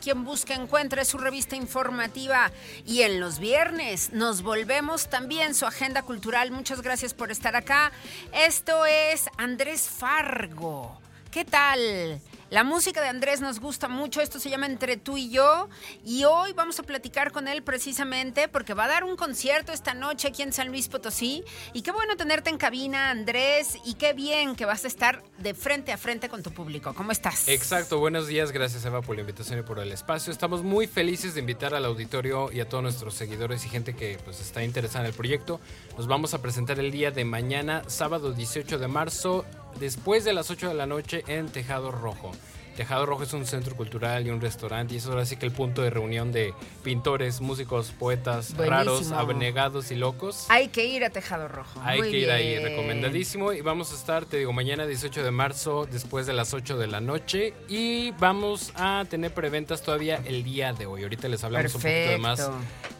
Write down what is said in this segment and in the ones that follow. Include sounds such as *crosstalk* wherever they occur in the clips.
Quien Busca Encuentra su revista informativa y en los viernes nos volvemos también su agenda cultural. Muchas gracias por estar acá. Esto es Andrés Fargo. ¿Qué tal? La música de Andrés nos gusta mucho, esto se llama Entre tú y yo y hoy vamos a platicar con él precisamente porque va a dar un concierto esta noche aquí en San Luis Potosí y qué bueno tenerte en cabina Andrés y qué bien que vas a estar de frente a frente con tu público. ¿Cómo estás? Exacto, buenos días, gracias Eva por la invitación y por el espacio. Estamos muy felices de invitar al auditorio y a todos nuestros seguidores y gente que pues está interesada en el proyecto. Nos vamos a presentar el día de mañana, sábado 18 de marzo después de las 8 de la noche en Tejado Rojo. Tejado Rojo es un centro cultural y un restaurante y eso es ahora sí que el punto de reunión de pintores, músicos, poetas, raros, abnegados y locos. Hay que ir a Tejado Rojo. Hay que ir ahí, recomendadísimo. Y vamos a estar, te digo, mañana 18 de marzo después de las 8 de la noche y vamos a tener preventas todavía el día de hoy. Ahorita les hablamos un poquito de más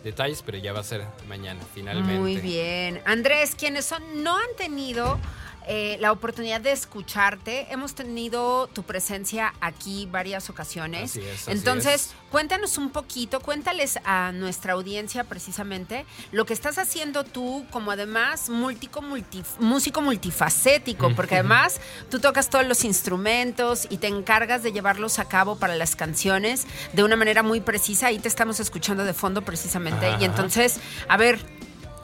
detalles, pero ya va a ser mañana, finalmente. Muy bien. Andrés, quienes son, no han tenido eh, la oportunidad de escucharte. Hemos tenido tu presencia aquí varias ocasiones. Entonces, cuéntanos un poquito, cuéntales a nuestra audiencia precisamente lo que estás haciendo tú como además músico multifacético, porque además tú tocas todos los instrumentos y te encargas de llevarlos a cabo para las canciones de una manera muy precisa. Ahí te estamos escuchando de fondo precisamente. Y entonces, a ver,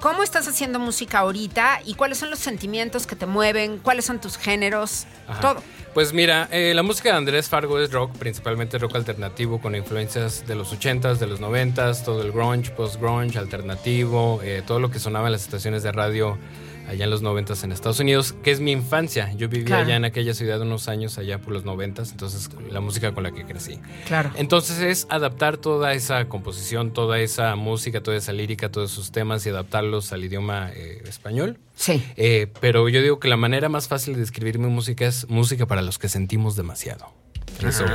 ¿Cómo estás haciendo música ahorita y cuáles son los sentimientos que te mueven? ¿Cuáles son tus géneros? Todo. Pues mira, eh, la música de Andrés Fargo es rock, principalmente rock alternativo con influencias de los 80s, de los 90s, todo el grunge, post-grunge, alternativo, eh, todo lo que sonaba en las estaciones de radio allá en los noventas en Estados Unidos, que es mi infancia. Yo vivía allá en aquella ciudad unos años, allá por los noventas, entonces la música con la que crecí. Claro. Entonces es adaptar toda esa composición, toda esa música, toda esa lírica, todos esos temas y adaptarlos al idioma eh, español. Sí. Eh, pero yo digo que la manera más fácil de describir mi música es música para los que sentimos demasiado.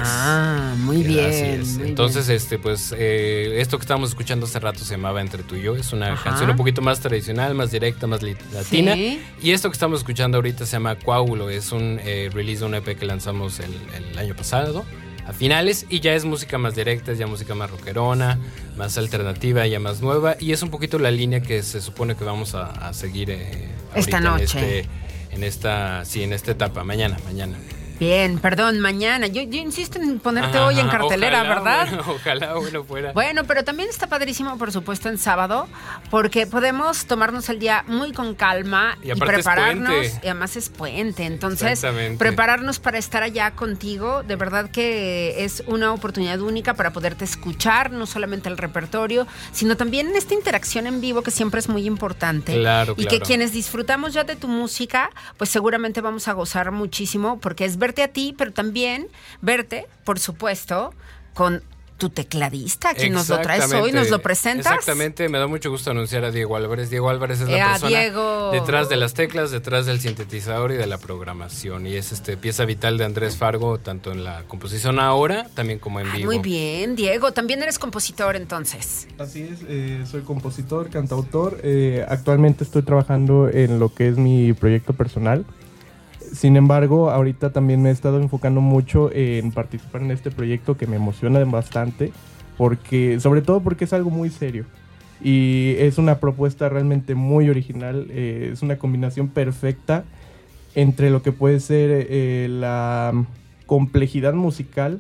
Ah, muy bien. Entonces, este, pues, eh, esto que estábamos escuchando hace rato se llamaba Entre tú y yo. Es una canción un poquito más tradicional, más directa, más latina. Y esto que estamos escuchando ahorita se llama Coágulo. Es un eh, release de un EP que lanzamos el, año pasado a finales y ya es música más directa, es ya música más rockerona, más alternativa, ya más nueva y es un poquito la línea que se supone que vamos a, seguir eh, esta noche. Este, en esta, sí, en esta etapa, mañana, mañana. Bien, perdón, mañana. Yo, insisto en ponerte hoy en cartelera, ¿verdad? *laughs* ojalá bueno fuera. Bueno, pero también está padrísimo, por supuesto, en sábado, porque podemos tomarnos el día muy con calma y, prepararnos. y además es puente, entonces prepararnos para estar allá contigo. De verdad que es una oportunidad única para poderte escuchar, no solamente el repertorio, sino también esta interacción en vivo que siempre es muy importante. Claro, y que quienes disfrutamos ya de tu música, pues seguramente vamos a gozar muchísimo, porque es verte a ti, pero también verte, por supuesto, con tu tecladista, quien nos lo traes hoy, nos lo presentas. Exactamente, me da mucho gusto anunciar a Diego Álvarez. Diego Álvarez es la persona detrás de las teclas, detrás del sintetizador y de la programación. Y es este pieza vital de Andrés Fargo, tanto en la composición ahora, también como en vivo. Muy bien, Diego. También eres compositor entonces. Así es, eh, soy compositor, cantautor. Eh, actualmente estoy trabajando en lo que es mi proyecto personal. Sin embargo, ahorita también me he estado enfocando mucho en participar en este proyecto que me emociona bastante, porque, sobre todo porque es algo muy serio. Y es una propuesta realmente muy original, eh, es una combinación perfecta entre lo que puede ser eh, la complejidad musical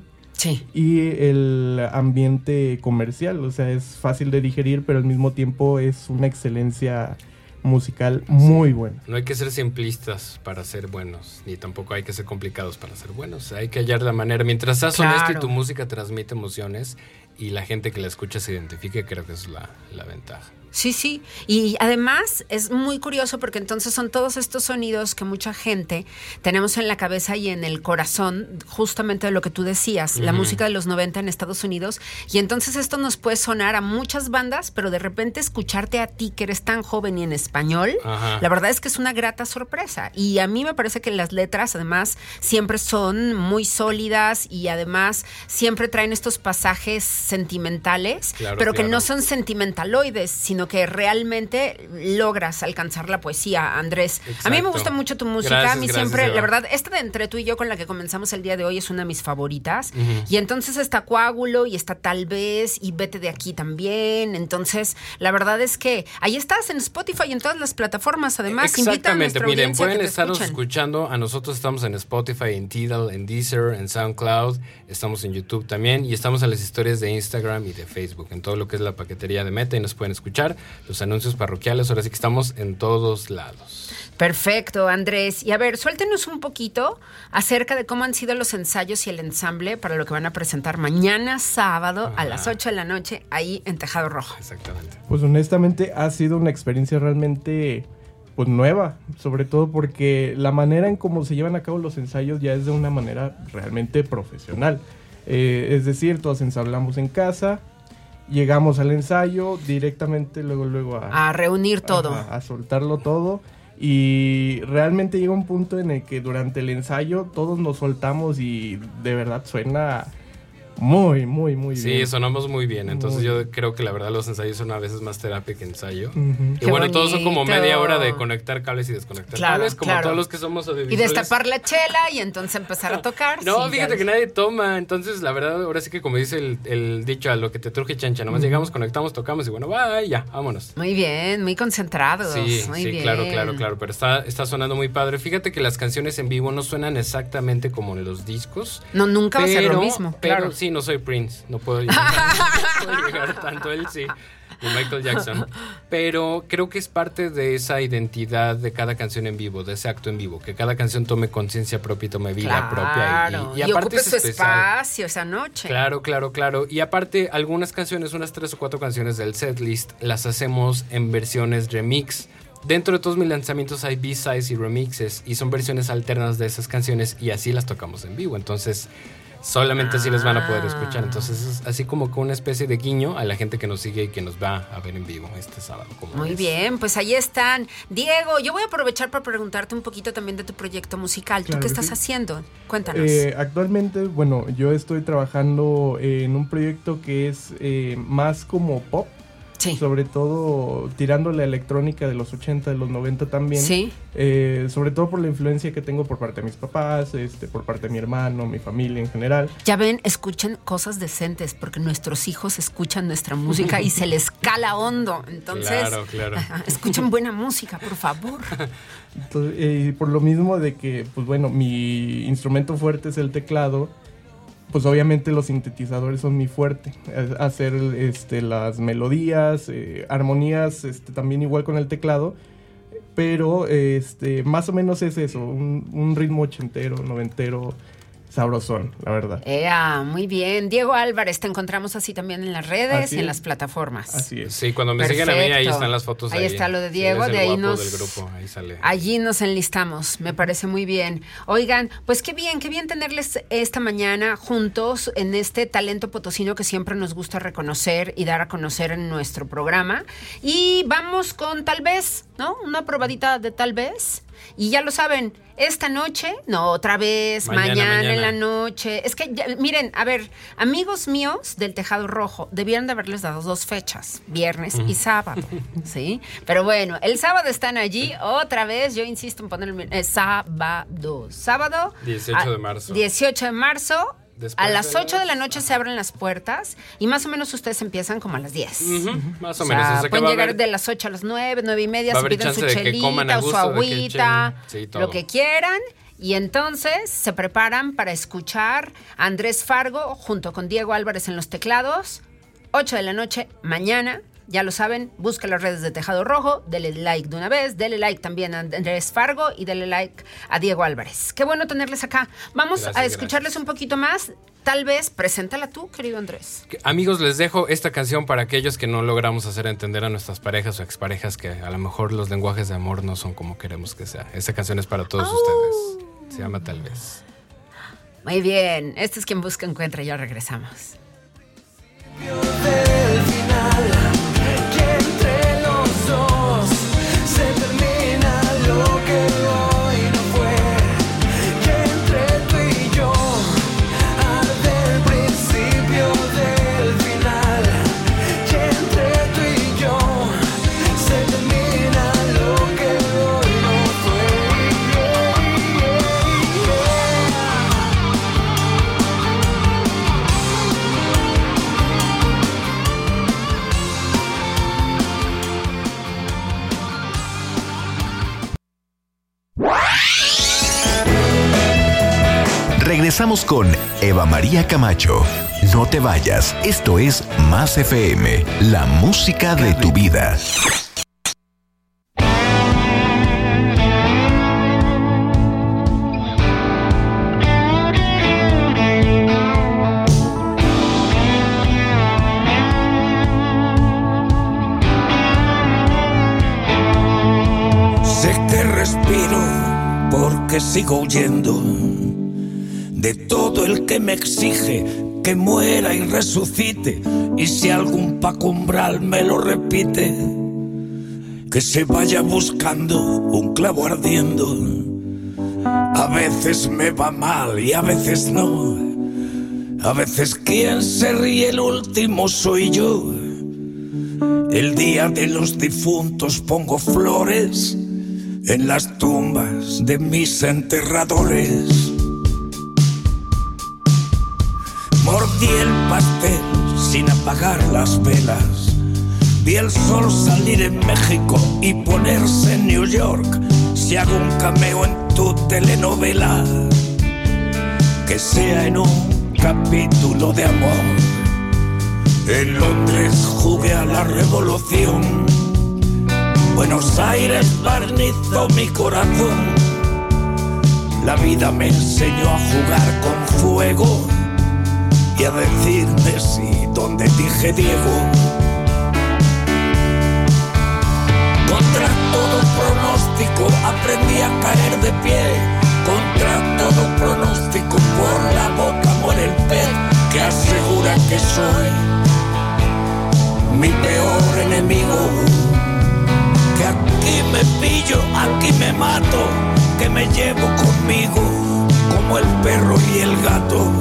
y el ambiente comercial. O sea, es fácil de digerir, pero al mismo tiempo es una excelencia musical muy bueno. No hay que ser simplistas para ser buenos, ni tampoco hay que ser complicados para ser buenos. Hay que hallar la manera. Mientras seas honesto y tu música transmite emociones y la gente que la escucha se identifique, creo que es la, la ventaja. Sí, sí. Y además es muy curioso porque entonces son todos estos sonidos que mucha gente tenemos en la cabeza y en el corazón, justamente de lo que tú decías, la música de los 90 en Estados Unidos. Y entonces esto nos puede sonar a muchas bandas, pero de repente escucharte a ti que eres tan joven y en español, la verdad es que es una grata sorpresa. Y a mí me parece que las letras además siempre son muy sólidas y además siempre traen estos pasajes sentimentales, pero que no son sentimentaloides, sino que realmente logras alcanzar la poesía, Andrés. A mí me gusta mucho tu música, a mí siempre, la verdad, esta de entre tú y yo con la que comenzamos el día de hoy es una de mis favoritas. Y entonces está Coágulo y está Tal vez y Vete de aquí también. Entonces, la verdad es que ahí estás en Spotify y en todas las plataformas. Además, Exactamente, miren, pueden estar escuchando. A nosotros estamos en Spotify, en Tidal, en Deezer, en SoundCloud. Estamos en YouTube también y estamos en las historias de Instagram y de Facebook, en todo lo que es la paquetería de Meta y nos pueden escuchar los anuncios parroquiales. Ahora sí que estamos en todos lados. Perfecto, Andrés. Y a ver, suéltenos un poquito acerca de cómo han sido los ensayos y el ensamble para lo que van a presentar mañana sábado a las 8 de la noche ahí en Tejado Rojo. Exactamente. Pues honestamente ha sido una experiencia realmente pues nueva, sobre todo porque la manera en cómo se llevan a cabo los ensayos ya es de una manera realmente profesional. Eh, es decir, todos ensablamos en casa, llegamos al ensayo directamente luego luego a, a reunir todo. a, soltarlo todo. Y realmente llega un punto en el que durante el ensayo todos nos soltamos y de verdad suena muy, muy, muy bien. Sí, sonamos muy bien. Entonces yo creo que la verdad los ensayos son a veces más terapia que ensayo. Y bueno, todos son como media hora de conectar cables y desconectar cables, como todos los que somos Y destapar la chela y entonces empezar a tocar. No, fíjate que nadie toma. Entonces, la verdad, ahora sí que como dice el, dicho, a lo que te truje chancha, nomás llegamos, conectamos, tocamos y bueno, va, ya, vámonos. Muy bien, muy concentrados. Sí, sí, claro, claro, claro. Pero está, está sonando muy padre. Fíjate que las canciones en vivo no suenan exactamente como en los discos. No, nunca va a ser lo mismo. claro. sí, no soy Prince, no puedo llegar, *laughs* tanto él sí. Y Michael Jackson. Pero creo que es parte de esa identidad de cada canción en vivo, de ese acto en vivo, que cada canción tome conciencia propia y tome vida propia. Y, y, aparte su espacio esa noche. Claro, claro, claro. Y aparte, algunas canciones, unas tres o cuatro canciones del setlist, las hacemos en versiones remix. Dentro de todos mis lanzamientos hay B-sides y remixes y son versiones alternas de esas canciones y así las tocamos en vivo. Entonces, solamente así les van a poder escuchar. Ah. Entonces es así como con una especie de guiño a la gente que nos sigue y que nos va a ver en vivo este sábado. Muy bien, pues ahí están. Diego, yo voy a aprovechar para preguntarte un poquito también de tu proyecto musical. ¿Tú qué estás haciendo? Cuéntanos. Eh, actualmente, bueno, yo estoy trabajando en un proyecto que es eh, más como pop. Sobre todo tirando la electrónica de los 80, de los 90 también. Sí. Eh, sobre todo por la influencia que tengo por parte de mis papás, este, por parte de mi hermano, mi familia en general. Ya ven, escuchen cosas decentes, porque nuestros hijos escuchan nuestra música y se les cala hondo. Entonces, claro, claro. escuchen buena música, por favor. Eh, por lo mismo de que, pues bueno, mi instrumento fuerte es el teclado pues obviamente los sintetizadores son mi fuerte. Hacer este, las melodías, eh, armonías, este, también igual con el teclado. Pero este, más o menos es eso, un, ritmo ochentero, noventero, sabrosón, la verdad. Ea, muy bien. Diego Álvarez, te encontramos así también en las redes y en las plataformas. Así es. Sí, cuando me siguen a mí, ahí están las fotos. Ahí está lo de Diego, de ahí nos- del grupo, ahí sale. Allí nos enlistamos, me parece muy bien. Oigan, pues qué bien, qué bien tenerles esta mañana juntos en este talento potosino que siempre nos gusta reconocer y dar a conocer en nuestro programa. Y vamos con tal vez, ¿no? Una probadita de tal vez. Y ya lo saben, esta noche, no, otra vez, Mañana, mañana, en la noche. Es que, ya- miren, a ver, amigos míos del Tejado Rojo, debieron de haberles dado dos fechas, viernes y sábado, *laughs* ¿sí? Pero bueno, el sábado están allí, otra vez, yo insisto en poner el es sábado. Sábado. 18 a- de marzo. 18 de marzo. Después a las de 8 de la noche se abren las puertas y más o menos ustedes empiezan como a las 10. Ujú, más o, O menos. sea, o sea pueden va a llegar haber- de las 8 a las 9, 9 y media, se piden su chelita o su que agüita, sí, lo que quieran. Y entonces se preparan para escuchar a Andrés Fargo junto con Diego Álvarez en los teclados. 8 de la noche mañana. Ya lo saben, busca las redes de Tejado Rojo, dele like de una vez, dele like también a Andrés Fargo y dele like a Diego Álvarez. Qué bueno tenerles acá. Vamos Gracias, a escucharles gracias. un poquito más. Tal vez, preséntala tú, querido Andrés. Amigos, les dejo esta canción para aquellos que no logramos hacer entender a nuestras parejas o exparejas que a lo mejor los lenguajes de amor no son como queremos que sea. Esta canción es para todos ustedes. Se llama Tal vez. Muy bien, este es quien busca encuentra, ya regresamos. Regresamos con Eva María Camacho. No te vayas, esto es Más FM, la música de tu vida. Sé que respiro porque sigo huyendo exige que muera y resucite. Y si algún pacumbral me lo repite, que se vaya buscando un clavo ardiendo. A veces me va mal y a veces no. A veces quien se ríe el último soy yo. El día de los difuntos pongo flores en las tumbas de mis enterradores. Mordí el pastel sin apagar las velas. Vi el sol salir en México y ponerse en New York. Si hago un cameo en tu telenovela, que sea en un capítulo de amor. En Londres jugué a la revolución. Buenos Aires barnizó mi corazón. La vida me enseñó a jugar con fuego y a decirme sí donde dije Diego. Contra todo pronóstico aprendí a caer de pie. Contra todo pronóstico por la boca muere el pez que asegura que soy mi peor enemigo. Que aquí me pillo, aquí me mato, que me llevo conmigo como el perro y el gato.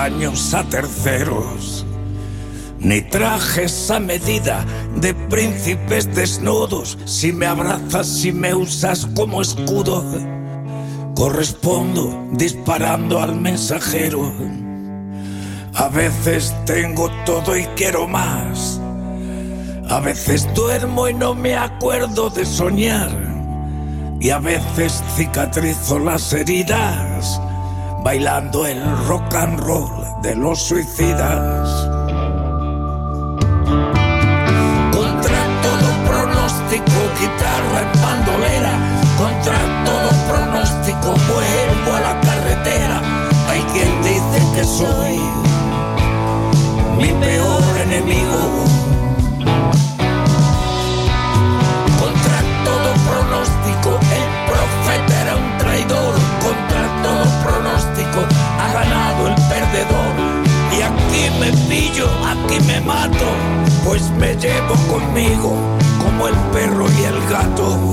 A terceros, ni trajes a medida de príncipes desnudos. Si me abrazas, si me usas como escudo, correspondo disparando al mensajero. A veces tengo todo y quiero más. A veces duermo y no me acuerdo de soñar. y a veces cicatrizo las heridas bailando el rock and roll de los suicidas. Contra todo pronóstico, guitarra en bandolera, contra todo pronóstico vuelvo a la carretera. Hay quien dice que soy mi peor enemigo. Me pillo, aquí me mato, pues me llevo conmigo como el perro y el gato.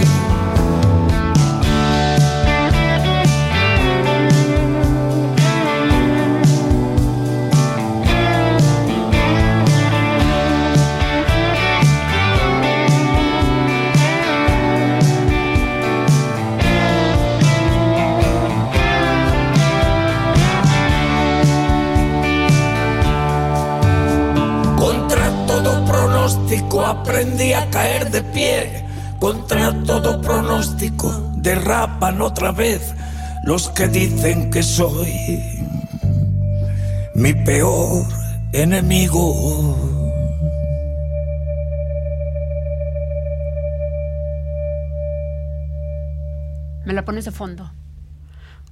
Aprendí a caer de pie. Contra todo pronóstico derrapan otra vez los que dicen que soy mi peor enemigo. Me la pones de fondo.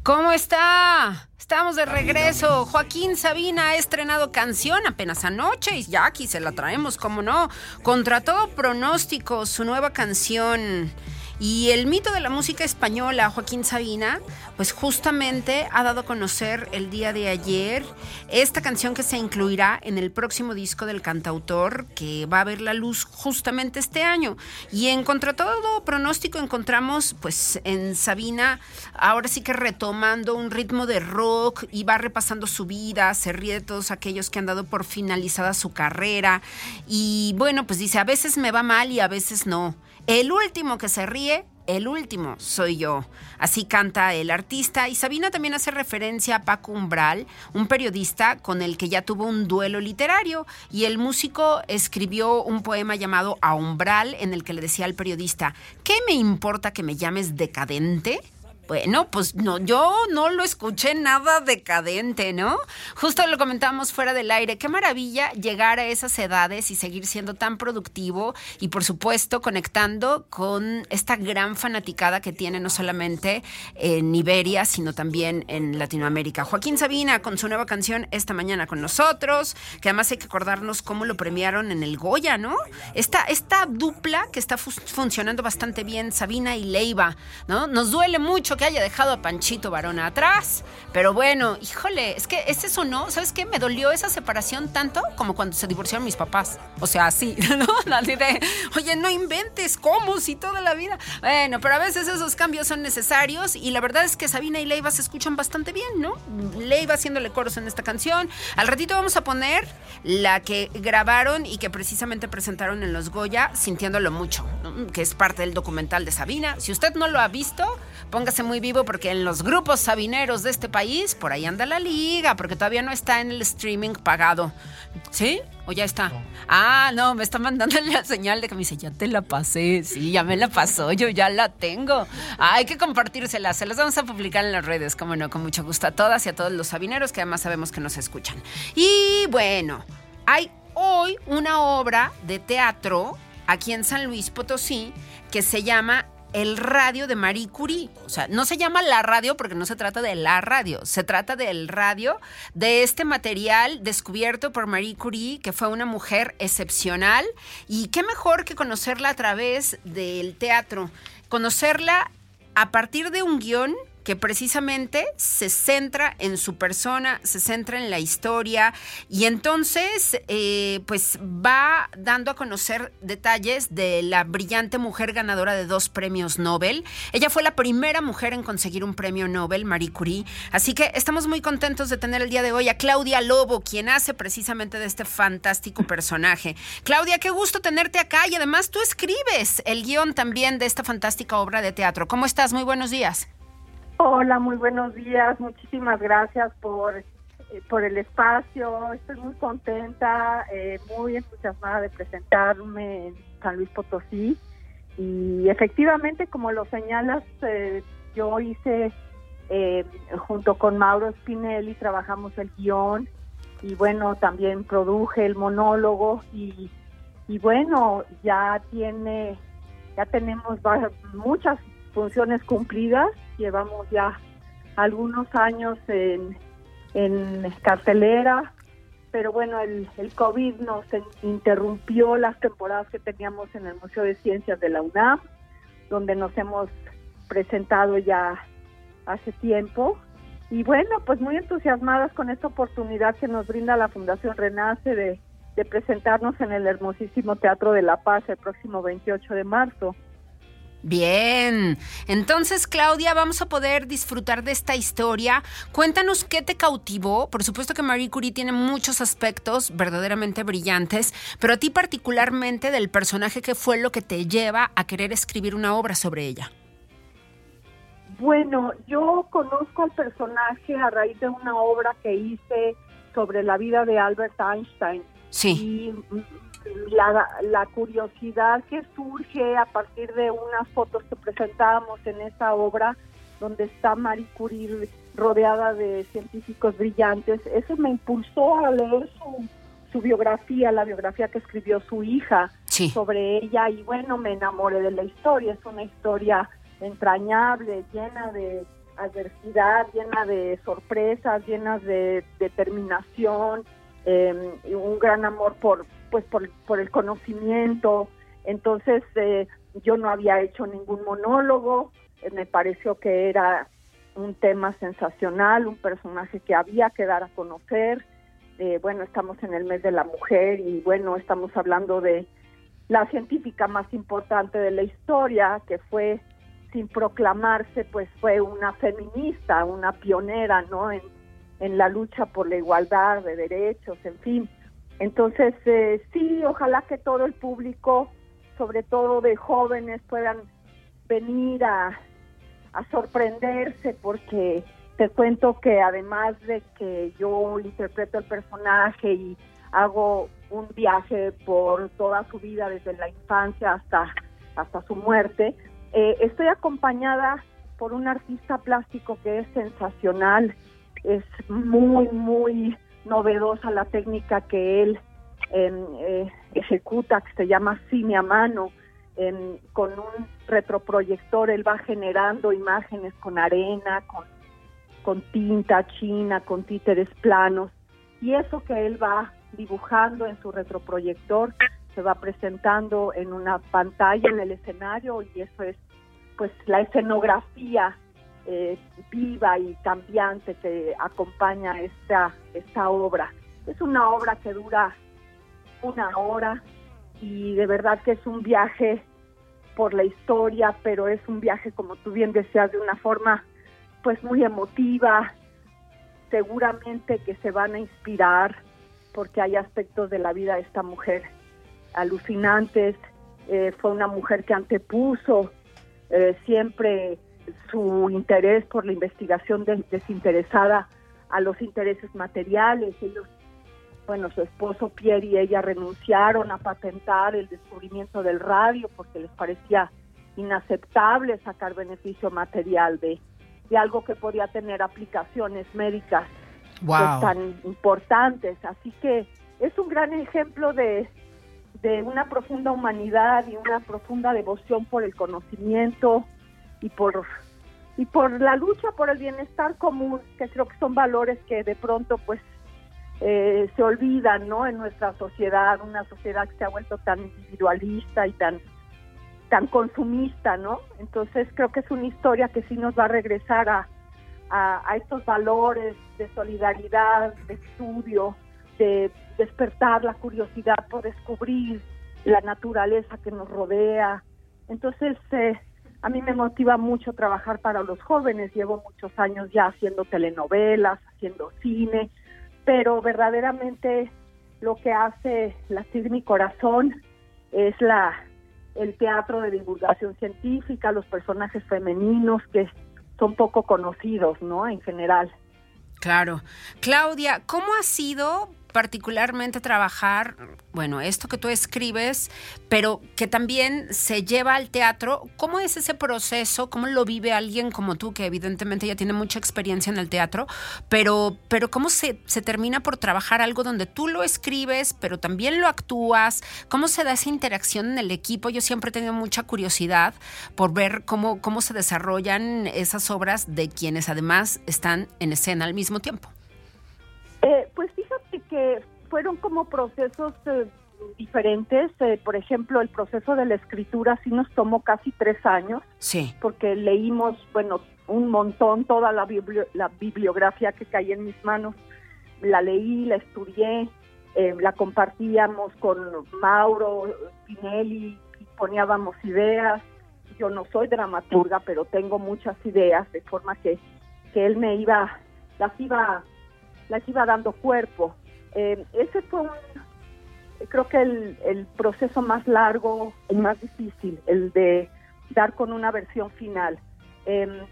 ¿Cómo está? Estamos de regreso. Joaquín Sabina ha estrenado canción apenas anoche y ya aquí se la traemos, ¿cómo no? Contra todo pronóstico, su nueva canción. Y el mito de la música española, Joaquín Sabina, pues justamente ha dado a conocer el día de ayer esta canción que se incluirá en el próximo disco del cantautor que va a ver la luz justamente este año. Y en contra todo pronóstico encontramos pues en Sabina ahora sí que retomando un ritmo de rock y va repasando su vida, se ríe de todos aquellos que han dado por finalizada su carrera y bueno pues dice a veces me va mal y a veces no. El último que se ríe, el último soy yo. Así canta el artista y Sabina también hace referencia a Paco Umbral, un periodista con el que ya tuvo un duelo literario y el músico escribió un poema llamado A Umbral en el que le decía al periodista, ¿qué me importa que me llames decadente? Bueno, pues no, yo no lo escuché nada decadente, ¿no? Justo lo comentábamos fuera del aire. Qué maravilla llegar a esas edades y seguir siendo tan productivo y, por supuesto, conectando con esta gran fanaticada que tiene no solamente en Iberia, sino también en Latinoamérica. Joaquín Sabina con su nueva canción esta mañana con nosotros, que además hay que acordarnos cómo lo premiaron en el Goya, ¿no? Esta, esta dupla que está fu- funcionando bastante bien, Sabina y Leiva, ¿no? Nos duele mucho que haya dejado a Panchito Varona atrás, pero bueno, híjole, es que es eso, ¿no? ¿Sabes qué? Me dolió esa separación tanto como cuando se divorciaron mis papás. O sea, así, *laughs* ¿no? Así de, oye, no inventes, ¿cómo? Si toda la vida. Bueno, pero a veces esos cambios son necesarios y la verdad es que Sabina y Leiva se escuchan bastante bien, ¿no? Leiva haciéndole coros en esta canción. Al ratito vamos a poner la que grabaron y que precisamente presentaron en los Goya, sintiéndolo mucho, ¿no? que es parte del documental de Sabina. Si usted no lo ha visto, póngase muy vivo porque en los grupos sabineros de este país, por ahí anda la liga, porque todavía no está en el streaming pagado. ¿Sí? ¿O ya está? Ah, no, me está mandando la señal de que me dice, ya te la pasé. Sí, ya me la pasó, yo ya la tengo. Ah, hay que compartírsela, se las vamos a publicar en las redes, como no, con mucho gusto a todas y a todos los sabineros que además sabemos que nos escuchan. Y bueno, hay hoy una obra de teatro aquí en San Luis Potosí que se llama el radio de Marie Curie. O sea, no se llama la radio porque no se trata de la radio, se trata del radio, de este material descubierto por Marie Curie, que fue una mujer excepcional. Y qué mejor que conocerla a través del teatro, conocerla a partir de un guion que precisamente se centra en su persona, se centra en la historia y entonces eh, pues va dando a conocer detalles de la brillante mujer ganadora de dos premios Nobel. Ella fue la primera mujer en conseguir un premio Nobel, Marie Curie. Así que estamos muy contentos de tener el día de hoy a Claudia Lobo, quien hace precisamente de este fantástico personaje. Claudia, qué gusto tenerte acá y además tú escribes el guion también de esta fantástica obra de teatro. ¿Cómo estás? Muy buenos días. Hola, muy buenos días. Muchísimas gracias por, eh, por el espacio. Estoy muy contenta, eh, muy entusiasmada de presentarme en San Luis Potosí y efectivamente, como lo señalas, eh, yo hice eh, junto con Mauro Spinelli, trabajamos el guion y bueno, también produje el monólogo y, y bueno, ya tiene, ya tenemos muchas funciones cumplidas, llevamos ya algunos años en, en cartelera, pero bueno, el, el COVID nos interrumpió las temporadas que teníamos en el Museo de Ciencias de la UNAM, donde nos hemos presentado ya hace tiempo. Y bueno, pues muy entusiasmadas con esta oportunidad que nos brinda la Fundación Renace de, de presentarnos en el hermosísimo Teatro de la Paz el próximo 28 de marzo. Bien, entonces Claudia, vamos a poder disfrutar de esta historia. Cuéntanos qué te cautivó. Por supuesto que Marie Curie tiene muchos aspectos verdaderamente brillantes, pero a ti particularmente del personaje, ¿qué fue lo que te lleva a querer escribir una obra sobre ella? Bueno, yo conozco al personaje a raíz de una obra que hice sobre la vida de Albert Einstein. Sí. Y la, la curiosidad que surge a partir de unas fotos que presentábamos en esa obra, donde está Marie Curie rodeada de científicos brillantes, eso me impulsó a leer su, su biografía, la biografía que escribió su hija Sí. sobre ella y bueno, me enamoré de la historia, es una historia entrañable, llena de adversidad, llena de sorpresas, llenas de determinación, eh, un gran amor por pues por, el conocimiento. Entonces eh, yo no había hecho ningún monólogo, eh, me pareció que era un tema sensacional, un personaje que había que dar a conocer. Eh, bueno, estamos en el mes de la mujer y bueno, estamos hablando de la científica más importante de la historia, que fue sin proclamarse, pues fue una feminista, una pionera, ¿no? En, en la lucha por la igualdad de derechos, en fin. Entonces, eh, sí, ojalá que todo el público, sobre todo de jóvenes, puedan venir a, sorprenderse, porque te cuento que además de que yo interpreto el personaje y hago un viaje por toda su vida, desde la infancia hasta, hasta su muerte, eh, estoy acompañada por un artista plástico que es sensacional, es muy, muy novedosa la técnica que él eh, ejecuta, que se llama cine a mano. con un retroproyector él va generando imágenes con arena, con, con tinta china, con títeres planos. Y eso que él va dibujando en su retroproyector se va presentando en una pantalla en el escenario y eso es pues la escenografía eh, viva y cambiante que acompaña esta, esta obra. Es una obra que dura una hora y de verdad que es un viaje por la historia, pero es un viaje, como tú bien decías, de una forma pues muy emotiva, seguramente que se van a inspirar porque hay aspectos de la vida de esta mujer alucinantes, eh, fue una mujer que antepuso eh, siempre su interés por la investigación des- desinteresada a los intereses materiales. Ellos, bueno, su esposo Pierre y ella renunciaron a patentar el descubrimiento del radio porque les parecía inaceptable sacar beneficio material de, de algo que podía tener aplicaciones médicas Wow. tan importantes. Así que es un gran ejemplo de, de una profunda humanidad y una profunda devoción por el conocimiento y por y por la lucha por el bienestar común, que creo que son valores que de pronto pues eh, se olvidan, ¿no? En nuestra sociedad, una sociedad que se ha vuelto tan individualista y tan tan consumista, ¿no? Entonces creo que es una historia que sí nos va a regresar a, a, a estos valores de solidaridad, de estudio, de despertar la curiosidad por descubrir la naturaleza que nos rodea. Entonces, eh, a mí me motiva mucho trabajar para los jóvenes. Llevo muchos años ya haciendo telenovelas, haciendo cine, pero verdaderamente lo que hace latir mi corazón es la el teatro de divulgación científica, los personajes femeninos que son poco conocidos, ¿no? En general. Claro. Claudia, ¿cómo ha sido particularmente trabajar, bueno, esto que tú escribes, pero que también se lleva al teatro. ¿Cómo es ese proceso? ¿Cómo lo vive alguien como tú, que evidentemente ya tiene mucha experiencia en el teatro? Pero, pero ¿cómo se, se termina por trabajar algo donde tú lo escribes, pero también lo actúas? ¿Cómo se da esa interacción en el equipo? Yo siempre he tenido mucha curiosidad por ver cómo, cómo se desarrollan esas obras de quienes además están en escena al mismo tiempo. Eh, pues fíjate que fueron como procesos eh, diferentes. Eh, por ejemplo, el proceso de la escritura sí nos tomó casi tres años, Sí. porque leímos, bueno, un montón, toda la, biblio- la bibliografía que caía en mis manos. La leí, la estudié, eh, la compartíamos con Mauro, Pinelli, y poníamos ideas. Yo no soy dramaturga, pero tengo muchas ideas, de forma que, que él me iba, las iba las iba dando cuerpo. Eh, ese fue creo que el, proceso más largo y más difícil, el de dar con una versión final. Eh,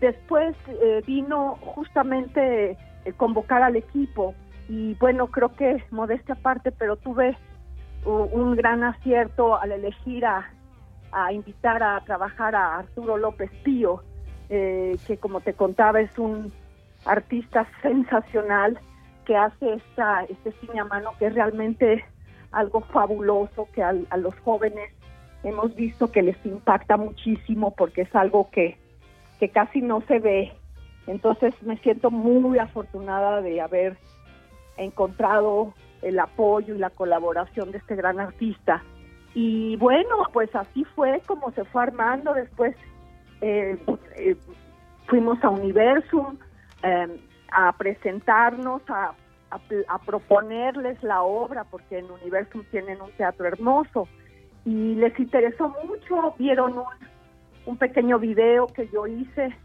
después eh, vino justamente eh, convocar al equipo y bueno, creo que modestia aparte, pero tuve un gran acierto al elegir a, a invitar a trabajar a Arturo López Pío, que como te contaba es un artista sensacional que hace esta, este cine a mano que es realmente algo fabuloso que al- a los jóvenes hemos visto que les impacta muchísimo porque es algo que, que casi no se ve. Entonces me siento muy afortunada de haber encontrado el apoyo y la colaboración de este gran artista. Y bueno, pues así fue como se fue armando. Después eh, eh, fuimos a Universum eh, a presentarnos, a, a pl- a proponerles la obra, porque en Universum tienen un teatro hermoso. Y les interesó mucho, vieron un, un pequeño video que yo hice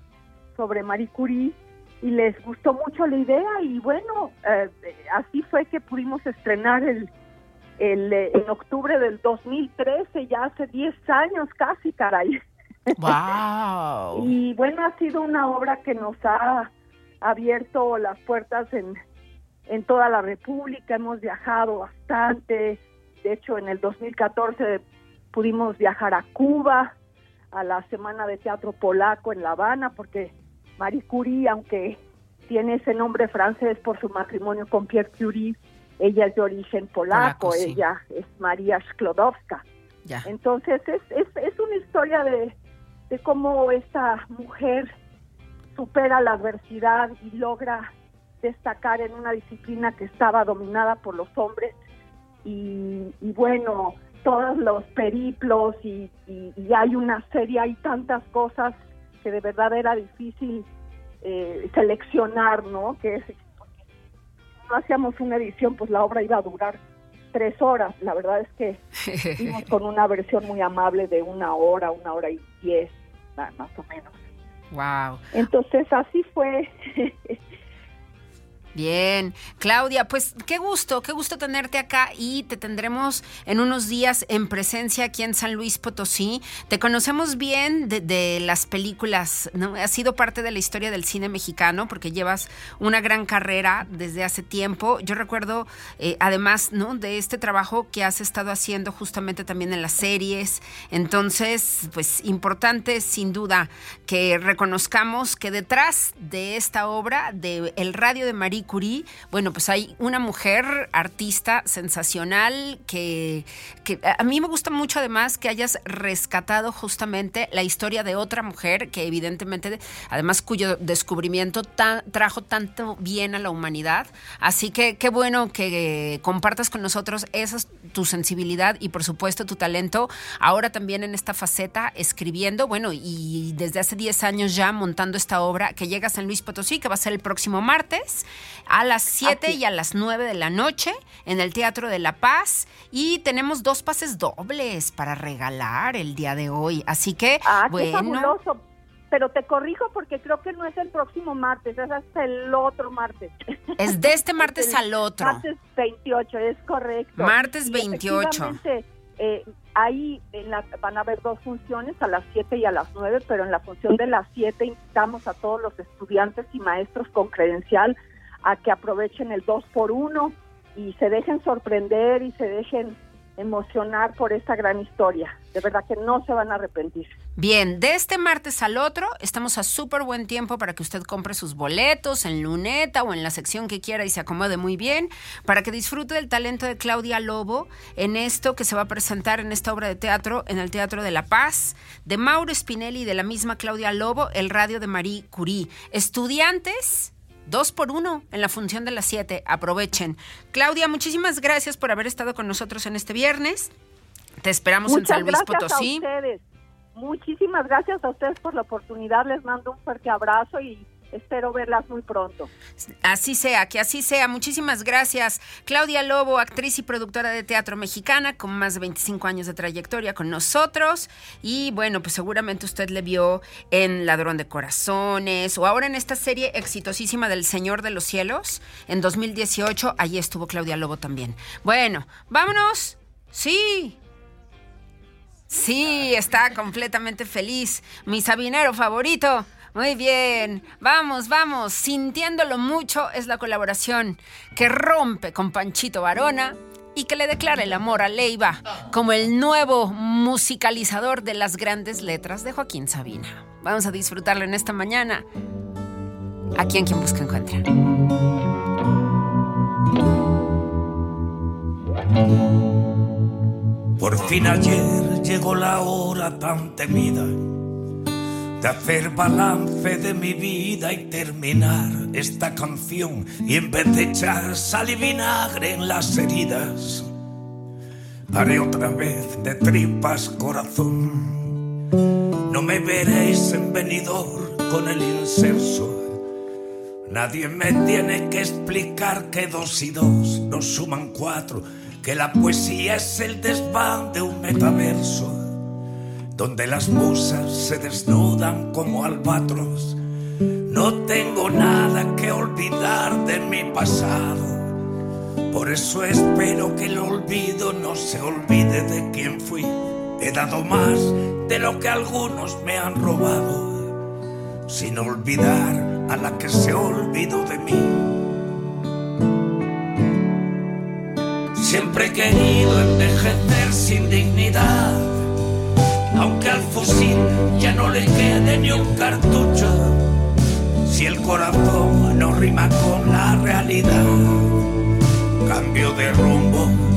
sobre Marie Curie y les gustó mucho la idea y bueno, eh, así fue que pudimos estrenar el, el, eh, en octubre del 2013, ya hace 10 años casi, caray. *laughs* ¡Wow! Y bueno, ha sido una obra que nos ha abierto las puertas en, en toda la República, hemos viajado bastante, de hecho en el 2014 pudimos viajar a Cuba, a la Semana de Teatro Polaco en La Habana, porque Marie Curie, aunque tiene ese nombre francés por su matrimonio con Pierre Curie, ella es de origen polaco, Polaco, sí. ella es María Sklodowska. Ya. Entonces es, es, es una historia de, de cómo esta mujer supera la adversidad y logra destacar en una disciplina que estaba dominada por los hombres y, y bueno, todos los periplos y, y- y hay una serie, hay tantas cosas que de verdad era difícil eh, seleccionar, ¿no? Que si no hacíamos una edición, pues la obra iba a durar tres horas. La verdad es que *laughs* Fuimos con una versión muy amable de una hora, una hora y diez, más o menos. ¡Wow! Entonces así fue. *laughs* Bien, Claudia, pues qué gusto, qué gusto tenerte acá y te tendremos en unos días en presencia aquí en San Luis Potosí. Te conocemos bien de, las películas, ¿no? Has sido parte de la historia del cine mexicano porque llevas una gran carrera desde hace tiempo. Yo recuerdo, eh, además, ¿no? De este trabajo que has estado haciendo justamente también en las series. Entonces, pues importante sin duda que reconozcamos que detrás de esta obra, de El Radio de Marie Curie, bueno, pues hay una mujer artista sensacional que, que a mí me gusta mucho además que hayas rescatado justamente la historia de otra mujer que evidentemente, además cuyo descubrimiento trajo tanto bien a la humanidad. Así que qué bueno que compartas con nosotros esa es tu sensibilidad y por supuesto tu talento ahora también en esta faceta escribiendo, bueno, y desde hace 10 años ya montando esta obra que llega a San Luis Potosí, que va a ser el próximo martes a las 7 y a las 9 de la noche en el Teatro de la Paz y tenemos dos pases dobles para regalar el día de hoy. Así que, Ah, qué bueno, fabuloso. Pero te corrijo porque creo que no es el próximo martes, es hasta el otro martes. es de este *laughs* martes al otro. Martes 28, es correcto. Martes Y 28. efectivamente, eh, ahí en la- van a haber dos funciones, a las 7 y a las 9, pero en la función de las 7 invitamos a todos los estudiantes y maestros con credencial a que aprovechen el 2 por 1 y se dejen sorprender y se dejen emocionar por esta gran historia. De verdad que no se van a arrepentir. Bien, de este martes al otro estamos a súper buen tiempo para que usted compre sus boletos en Luneta o en la sección que quiera y se acomode muy bien, para que disfrute del talento de Claudia Lobo en esto que se va a presentar en esta obra de teatro en el Teatro de la Paz, de Mauro Spinelli y de la misma Claudia Lobo, el radio de Marie Curie. Estudiantes Dos por uno en la función de las siete. Aprovechen. Claudia, muchísimas gracias por haber estado con nosotros en este viernes. Te esperamos en San Luis gracias Potosí. a ustedes. Muchísimas gracias a ustedes por la oportunidad. Les mando un fuerte abrazo y espero verlas muy pronto. Así sea, que así sea. Muchísimas gracias. Claudia Lobo, actriz y productora de teatro mexicana, con más de 25 años de trayectoria con nosotros. Y bueno, pues seguramente usted le vio en Ladrón de Corazones o ahora en esta serie exitosísima del Señor de los Cielos. En 2018, allí estuvo Claudia Lobo también. Bueno, vámonos. Sí. Sí, está completamente feliz. Mi sabinero favorito. Muy bien, vamos, vamos. Sintiéndolo mucho es la colaboración que rompe con Panchito Varona y que le declara el amor a Leiva como el nuevo musicalizador de las grandes letras de Joaquín Sabina. Vamos a disfrutarlo en esta mañana. Aquí en Quien Busca Encuentra. Por fin ayer llegó la hora tan temida de hacer balance de mi vida y terminar esta canción y en vez de echar sal y vinagre en las heridas, haré otra vez de tripas corazón. No me veréis en venidor con el inserso. Nadie me tiene que explicar que dos y dos nos suman cuatro, que la poesía es el desván de un metaverso, donde las musas se desnudan como albatros. No tengo nada que olvidar de mi pasado, por eso espero que el olvido no se olvide de quién fui. He dado más de lo que algunos me han robado, sin olvidar a la que se olvidó de mí. Siempre he querido envejecer sin dignidad, aunque al fusil ya no le quede ni un cartucho. Si el corazón no rima con la realidad, cambio de rumbo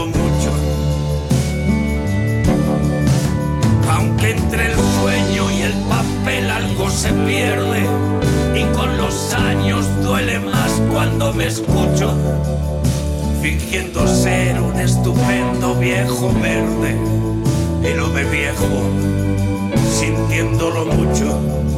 entre el sueño y el papel algo se pierde, y con los años duele más cuando me escucho, fingiendo ser un estupendo viejo verde, y lo de viejo, sintiéndolo mucho.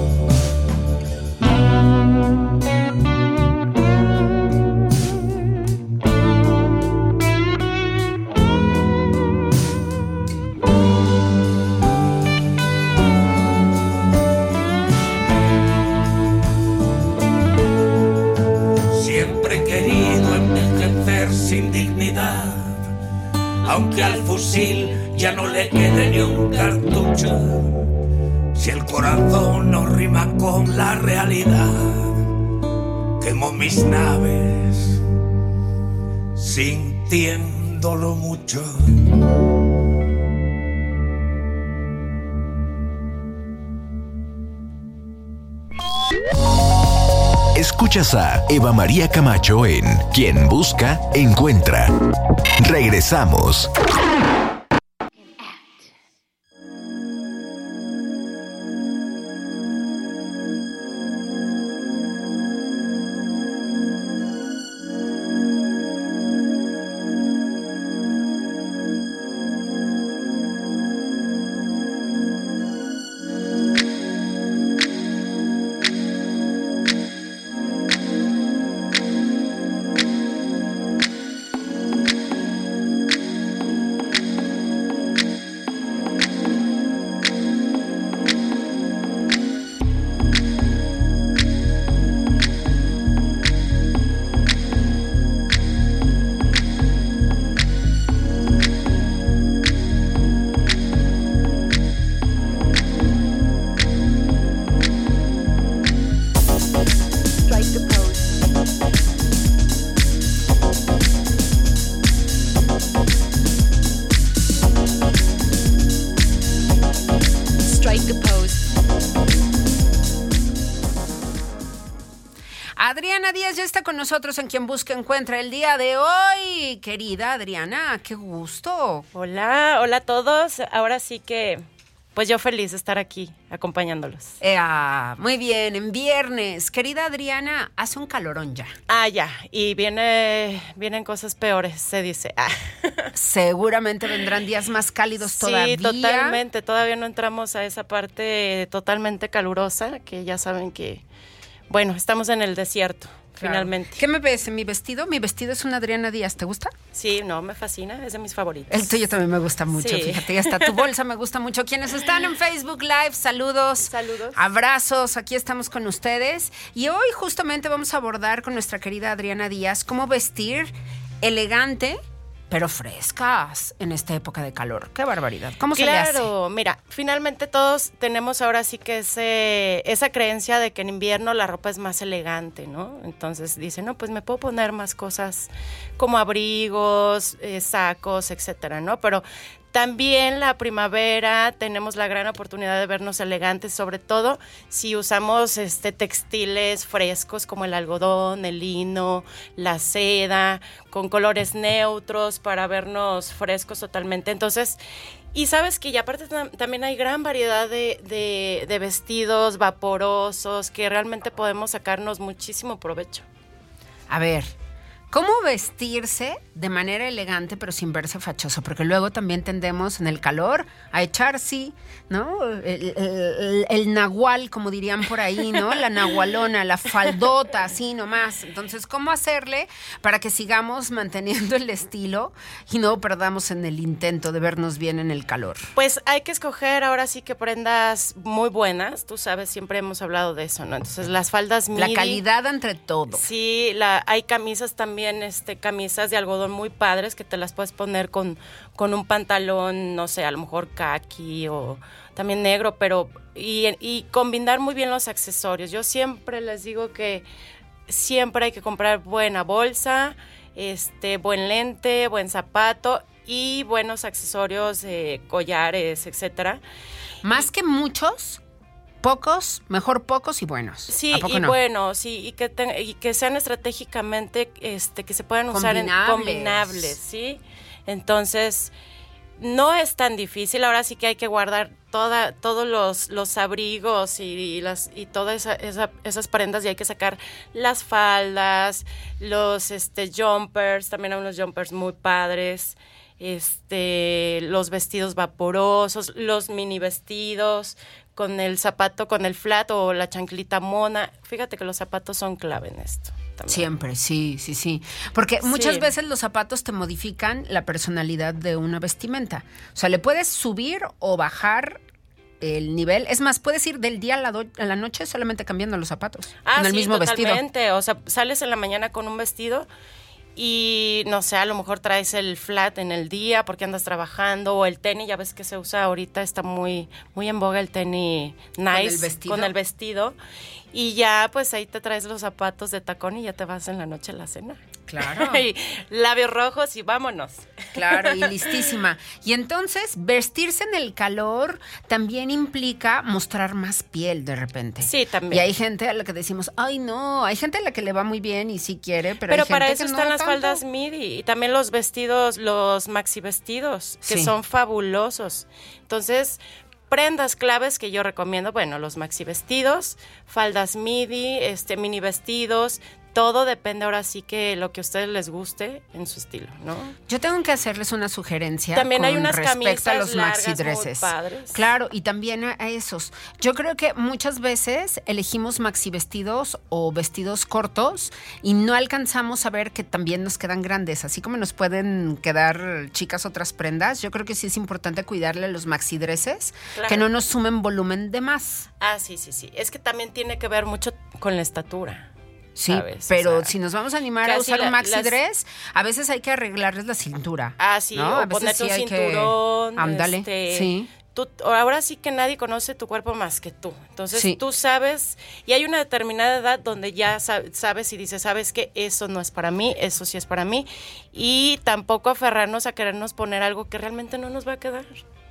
Mis naves, sintiéndolo mucho. Escuchas a Eva María Camacho en Quien Busca, Encuentra. Regresamos. Nosotros en Quien Busca Encuentra el día de hoy. Querida Adriana, qué gusto. Hola, hola a todos. Ahora sí que, pues yo feliz de estar aquí acompañándolos. Ah, muy bien, en viernes. Querida Adriana, hace un calorón ya. Ah, ya. Y viene, vienen cosas peores, se dice. Ah. *laughs* Seguramente vendrán días más cálidos todavía. Sí, totalmente. Todavía no entramos a esa parte totalmente calurosa, que ya saben que, bueno, estamos en el desierto, Claro. finalmente. ¿Qué me ves en mi vestido? Mi vestido es una Adriana Díaz, ¿te gusta? Sí, no, me fascina, es de mis favoritos. El tuyo también me gusta mucho, Sí. fíjate, ya está tu bolsa, me gusta mucho. Quienes están en Facebook Live, saludos. Saludos. Abrazos, aquí estamos con ustedes. Y hoy justamente vamos a abordar con nuestra querida Adriana Díaz cómo vestir elegante, pero frescas en esta época de calor. Qué barbaridad. ¿Cómo se le hace? Claro, mira, finalmente todos tenemos ahora sí que ese, esa creencia de que en invierno la ropa es más elegante, ¿no? Entonces dicen, no, pues me puedo poner más cosas como abrigos, eh, sacos, etcétera, ¿no? Pero también la primavera tenemos la gran oportunidad de vernos elegantes, sobre todo si usamos este textiles frescos como el algodón, el lino, la seda, con colores neutros para vernos frescos totalmente. Entonces, y sabes que ya aparte tam- también hay gran variedad de, de- de vestidos vaporosos que realmente podemos sacarnos muchísimo provecho. A ver, ¿cómo vestirse de manera elegante pero sin verse fachoso? Porque luego también tendemos en el calor a echar, sí, ¿no? El, el- el- nahual, como dirían por ahí, ¿no? La nahualona, la faldota, así nomás. Entonces, ¿cómo hacerle para que sigamos manteniendo el estilo y no perdamos en el intento de vernos bien en el calor? Pues hay que escoger ahora sí que prendas muy buenas, tú sabes, siempre hemos hablado de eso, ¿no? Entonces las faldas La midi, calidad entre todo. Sí, la, hay camisas también, este, camisas de algodón muy padres que te las puedes poner con, con un pantalón, no sé, a lo mejor khaki o también negro, pero y, y combinar muy bien los accesorios. Yo siempre les digo que siempre hay que comprar buena bolsa, este, buen lente, buen zapato y buenos accesorios, collares, etcétera. Más que muchos, pocos, mejor pocos y buenos. Sí, ¿A poco y no? bueno, sí, y que, ten- y que sean estratégicamente, este, que se puedan usar en Combinables. combinables, ¿sí? Entonces, no es tan difícil, ahora sí que hay que guardar toda, todos los, los abrigos y, y las, y todas esa- esa- esas prendas y hay que sacar las faldas, los este, jumpers, también hay unos jumpers muy padres, este, los vestidos vaporosos, los mini vestidos, con el zapato, con el flat o la chanclita mona. Fíjate que los zapatos son clave en esto. también. Siempre, sí, sí, sí. Porque muchas Sí. veces los zapatos te modifican la personalidad de una vestimenta. O sea, le puedes subir o bajar el nivel. Es más, puedes ir del día a la, do- a la noche solamente cambiando los zapatos. Ah, con el sí, mismo vestido. totalmente. O sea, sales en la mañana con un vestido y no sé, a lo mejor traes el flat en el día porque andas trabajando o el tenis, ya ves que se usa ahorita, está muy muy en boga el tenis nice el vestido. con el vestido. Y ya, pues ahí te traes los zapatos de tacón y ya te vas en la noche a la cena. Claro. *laughs* y labios rojos y vámonos. Claro, y *laughs* listísima. Y entonces, vestirse en el calor también implica mostrar más piel de repente. Sí, también. Y hay gente a la que decimos, ay, no, hay gente a la que le va muy bien y sí quiere, pero, Pero hay para gente eso que no están las tanto. faldas midi y también los vestidos, los maxi vestidos, que Sí. son fabulosos. Entonces, prendas claves que yo recomiendo, bueno, los maxi vestidos, faldas midi, este mini vestidos, todo depende ahora sí que lo que a ustedes les guste en su estilo, ¿no? Yo tengo que hacerles una sugerencia. También hay con unas respecto camisas a los largas maxi muy dresses. padres. Claro, y también a a esos. Yo creo que muchas veces elegimos maxi vestidos o vestidos cortos y no alcanzamos a ver que también nos quedan grandes, así como nos pueden quedar chicas otras prendas. Yo creo que sí es importante cuidarle a los maxi dresses Claro. que no nos sumen volumen de más. Ah, sí, sí, sí. Es que también tiene que ver mucho con la estatura. Sí, ¿sabes? O pero sea, si nos vamos a animar a usar un maxi las- dress, a veces hay que arreglarles la cintura. Ah, sí, ¿no? o A veces ponerte un sí hay que- cinturón. Ándale, este, sí. tú- ahora sí que nadie conoce tu cuerpo más que tú. Entonces Sí. tú sabes, y hay una determinada edad donde ya sa- sabes y dices, sabes que eso no es para mí, eso sí es para mí. Y tampoco aferrarnos a querernos poner algo que realmente no nos va a quedar.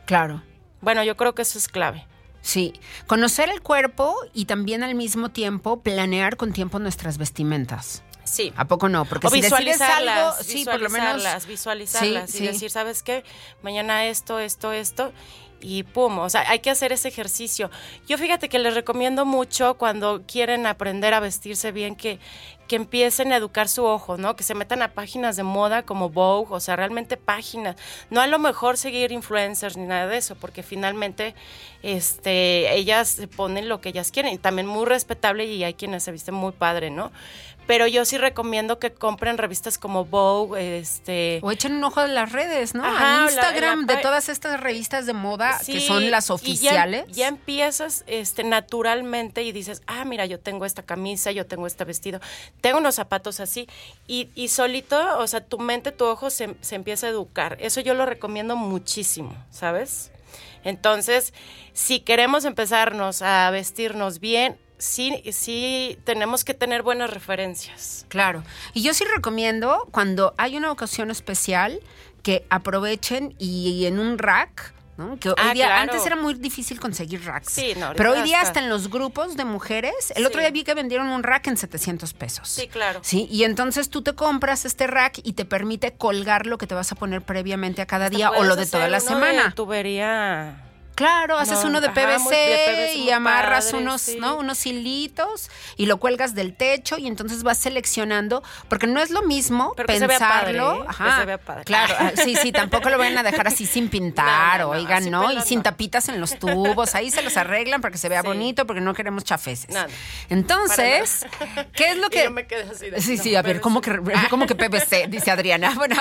Claro. Bueno, yo creo que eso es clave. Sí, conocer el cuerpo y también al mismo tiempo planear con tiempo nuestras vestimentas. Sí. ¿A poco no? Porque o si decides visualizarlas, algo, sí, por lo menos visualizarlas, visualizarlas Sí, y sí. decir, ¿sabes qué? Mañana esto, esto, esto y pum, o sea, hay que hacer ese ejercicio. Yo fíjate que les recomiendo mucho cuando quieren aprender a vestirse bien que que empiecen a educar su ojo, ¿no? Que se metan a páginas de moda como Vogue, o sea, realmente páginas. No a lo mejor seguir influencers ni nada de eso, porque finalmente este, ellas ponen lo que ellas quieren. También muy respetable y hay quienes se visten muy padre, ¿no? Pero yo sí recomiendo que compren revistas como Vogue, este... o echen un ojo de las redes, ¿no? Ajá, Instagram la- de todas estas revistas de moda que son las y ya- oficiales. Ya, empiezas este, naturalmente y dices, ah, mira, yo tengo esta camisa, yo tengo este vestido, tengo unos zapatos así. Y, y solito, o sea, tu mente, tu ojo se, se empieza a educar. Eso yo lo recomiendo muchísimo, ¿sabes? Entonces, si queremos empezarnos a vestirnos bien, sí, sí tenemos que tener buenas referencias. Claro. Y yo sí recomiendo cuando hay una ocasión especial que aprovechen y en un rack. ¿No? Que hoy Ah, día, claro. antes era muy difícil conseguir racks. Sí, no, pero hoy día hasta- hasta en los grupos de mujeres, el Sí. otro día vi que vendieron un rack en 700 pesos. Sí, claro. Sí, y entonces tú te compras este rack y te permite colgar lo que te vas a poner previamente a cada día o lo de toda la uno de semana. tubería. Claro, haces No, uno de ajá, PVC, muy- de PVC y amarras padre, unos, sí. ¿no? Unos hilitos y lo cuelgas del techo y entonces vas seleccionando, porque no es lo mismo Pero que se vea pensarlo, padre, ¿eh? Que ajá, se vea padre. claro, ah, sí, sí, tampoco lo van a dejar así sin *laughs* pintar, No, no, oigan, ¿no? Y sin tapitas en los tubos, ahí se los arreglan para que se vea Sí. bonito, porque no queremos chafeces. No, no. Entonces, *laughs* ¿qué es lo Y que yo me así de, Sí, no, sí, a ver. ¿cómo que, *laughs* ¿cómo que PVC? Dice Adriana. Bueno,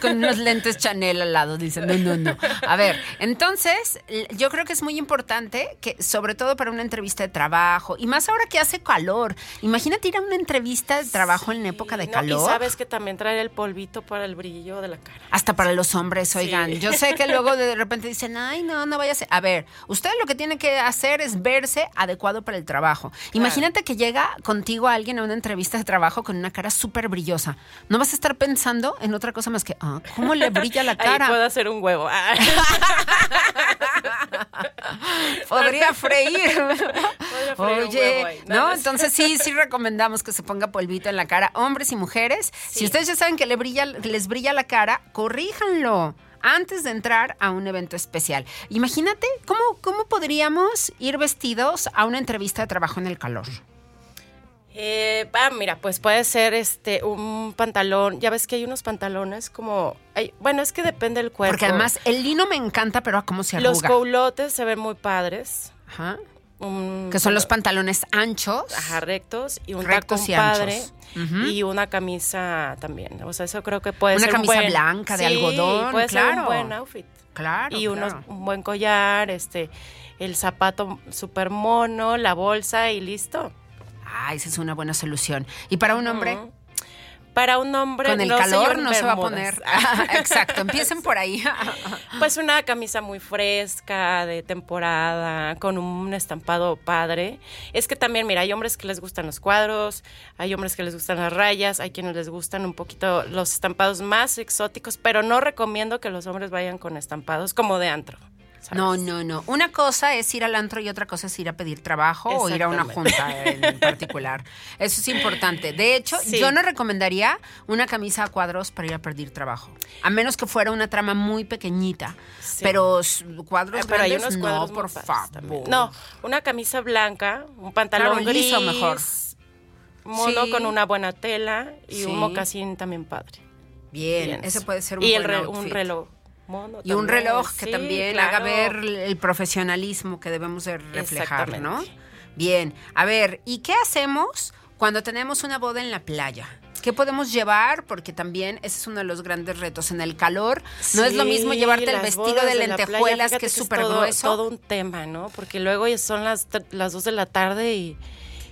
con unos lentes Chanel al lado, dice. No, no, no. A ver, entonces, yo creo que es muy importante que, sobre todo para una entrevista de trabajo, y más ahora que hace calor. Imagínate ir a una entrevista de trabajo en época de No, calor. Y sabes que también traer el polvito para el brillo de la cara. Hasta para los hombres, oigan. Sí. Yo sé que luego de repente dicen, ay, no, no vaya a ser. A ver, usted lo que tiene que hacer es verse adecuado para el trabajo. Imagínate que llega contigo alguien a una entrevista de trabajo con una cara súper brillosa. No vas a estar pensando en otra cosa más que, ah, ¿cómo le brilla la *laughs* Ahí cara? puedo hacer un huevo. *laughs* *laughs* *laughs* Podría freír. freír un Oye. No, ¿no? no es- Entonces sí, sí recomendamos que se ponga polvito en la cara, hombres y mujeres. Si ustedes ya saben que le brilla, les brilla la cara, corríjanlo antes de entrar a un evento especial. Imagínate cómo, cómo podríamos ir vestidos a una entrevista de trabajo en el calor. Eh, ah, mira, pues puede ser este un pantalón. Ya ves que hay unos pantalones como. ay, bueno, es que depende del cuerpo. Porque además el lino me encanta, pero a cómo se Los arruga. coulotes se ven muy padres. Ajá. Un- Que son los pantalones anchos. Ajá, rectos y un Rectos tacón y padre anchos. Y una camisa también. O sea, eso creo que puede Una ser un camisa buen- blanca de Sí, algodón, puede ser claro. un buen outfit. Claro. y unos, claro. un buen collar, este, el zapato súper mono, la bolsa y listo. Ah, esa es una buena solución. ¿Y para un hombre? Para un hombre Con el no calor no se va a poner. *laughs* Exacto, empiecen por ahí. *laughs* Pues una camisa muy fresca, de temporada, con un estampado padre. Es que también, mira, hay hombres que les gustan los cuadros, hay hombres que les gustan las rayas, hay quienes les gustan un poquito los estampados más exóticos, pero no recomiendo que los hombres vayan con estampados como de antro. ¿Sabes? No, no, no. Una cosa es ir al antro y otra cosa es ir a pedir trabajo o ir a una junta en particular. Eso es importante. De hecho, Sí. yo no recomendaría una camisa a cuadros para ir a pedir trabajo. A menos que fuera una trama muy pequeñita. Sí. Pero cuadros pero hay grandes, unos no, cuadros por favor. No, una camisa blanca, un pantalón Claro, liso gris, mejor. mono Sí. con una buena tela y un mocasín también padre. Bien, ese Pienso. puede ser un y el buen re- un reloj mono Y un reloj que sí, también claro. haga ver el profesionalismo que debemos de reflejar, ¿no? Bien, a ver, ¿y qué hacemos cuando tenemos una boda en la playa? ¿Qué podemos llevar? Porque también ese es uno de los grandes retos. En el calor, no es lo mismo llevarte el vestido de la playa, lentejuelas, que es súper todo- grueso. todo un tema, ¿no? Porque luego ya son las, las 2 de la tarde y,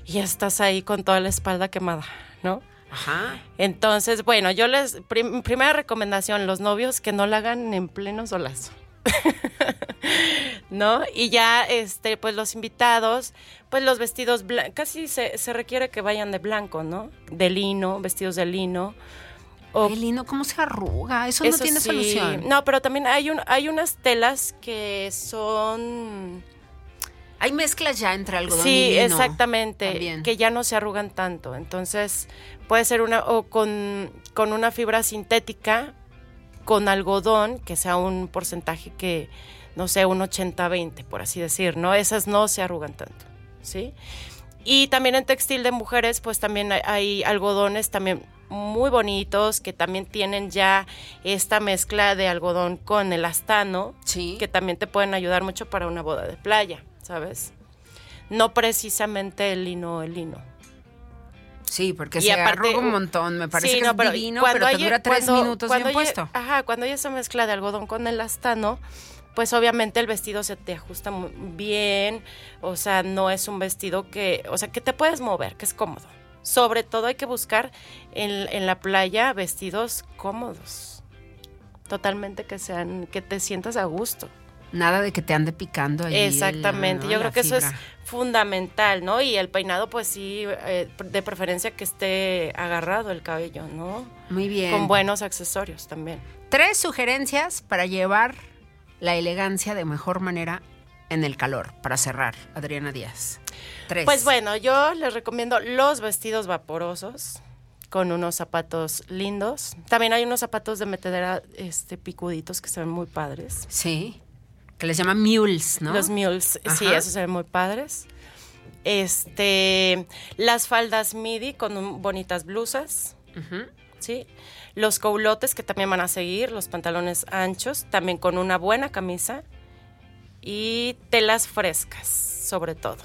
y ya estás ahí con toda la espalda quemada, ¿no? Ajá. Entonces, bueno, yo les, prim- primera recomendación, los novios que no la hagan en pleno solazo. *laughs* ¿No? Y ya, este, pues los invitados, pues los vestidos, casi se, se requiere que vayan de blanco, ¿no? De lino, vestidos de lino. O El lino, ¿cómo se arruga? Eso, no tiene sí. solución. No, pero también hay, un, hay unas telas que son... Hay mezclas ya entre algodón y Sí, exactamente, También. que ya no se arrugan tanto. Entonces, puede ser una o con, con una fibra sintética con algodón, que sea un porcentaje que no sé, un 80-20, por así decir, ¿no? Esas no se arrugan tanto, ¿sí? Y también en textil de mujeres, pues también hay, hay algodones también muy bonitos que también tienen ya esta mezcla de algodón con elastano, Sí. que también te pueden ayudar mucho para una boda de playa, ¿sabes? No precisamente el lino, el lino. Sí, porque Y se aparte, arruga un montón. Me parece Sí, que no, es pero divino, cuando pero te dura tres cuando- minutos cuando bien puesto. Ajá, cuando hay esa mezcla de algodón con elastano, pues obviamente el vestido se te ajusta muy bien, o sea, no es un vestido que, o sea, que te puedes mover, que es cómodo. Sobre todo hay que buscar en, en la playa vestidos cómodos, totalmente que sean, que te sientas a gusto. Nada de que te ande picando ahí. Exactamente, el- yo creo que eso es fundamental, ¿no? Y el peinado, pues sí, eh, de preferencia que esté agarrado el cabello, ¿no? Muy bien. Con buenos accesorios también. Tres sugerencias para llevar la elegancia de mejor manera en el calor, para cerrar, Adriana Díaz. Tres. Pues bueno, yo les recomiendo los vestidos vaporosos con unos zapatos lindos. También hay unos zapatos de metedera este, picuditos que se ven muy padres. Sí. Que les llaman mules, ¿no? Los mules, sí, esos se ven muy padres. Este, las faldas midi con un- bonitas blusas. ¿sí? Los coulotes que también van a seguir, los pantalones anchos, también con una buena camisa y telas frescas, sobre todo.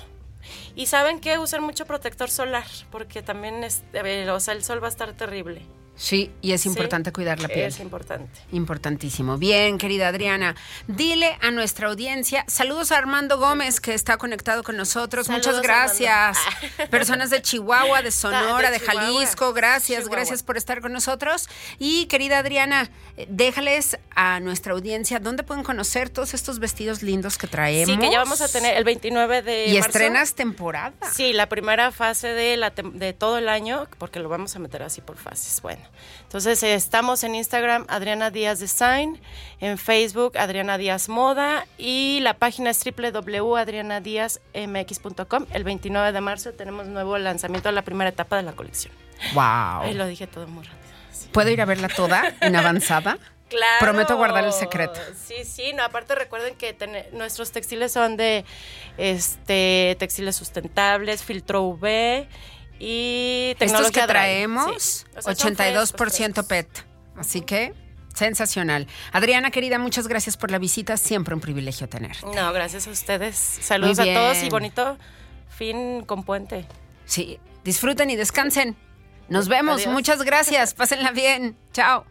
Y saben que usan mucho protector solar, porque también es, eh, o sea, el sol va a estar terrible. Sí, y es Sí, importante cuidar la piel. Es importante. Importantísimo. Bien, querida Adriana, dile a nuestra audiencia, saludos a Armando Gómez que está conectado con nosotros. Saludos, Muchas gracias. Armando. Personas de Chihuahua, de *laughs* Sonora, de. Jalisco, gracias, Chihuahua. gracias por estar con nosotros. Y querida Adriana, déjales a nuestra audiencia dónde pueden conocer todos estos vestidos lindos que traemos. Sí, que ya vamos a tener el 29 de Y marzo. estrenas temporada. Sí, la primera fase de, la tem- de todo el año, porque lo vamos a meter así por fases. Bueno, entonces eh, estamos en Instagram Adriana Díaz Design, en Facebook Adriana Díaz Moda y la página es www.adrianadiazmx.com. El 29 de marzo tenemos nuevo lanzamiento de la primera etapa de la colección. Wow. Ay, lo dije todo muy rápido. Sí. ¿Puedo ir a verla toda en avanzada? *laughs* Claro. Prometo guardar el secreto. Sí, sí, no, aparte recuerden que tene- nuestros textiles son de este textiles sustentables, filtro UV y tecnología Estos que traemos, Sí. O sea, son 82% frescos, PET. Así que, sensacional. Adriana, querida, muchas gracias por la visita. Siempre un privilegio tener. No, gracias a ustedes. Saludos a todos y bonito fin con puente. Sí, disfruten y descansen. Nos vemos. Adiós. Muchas gracias. Pásenla bien. Chao.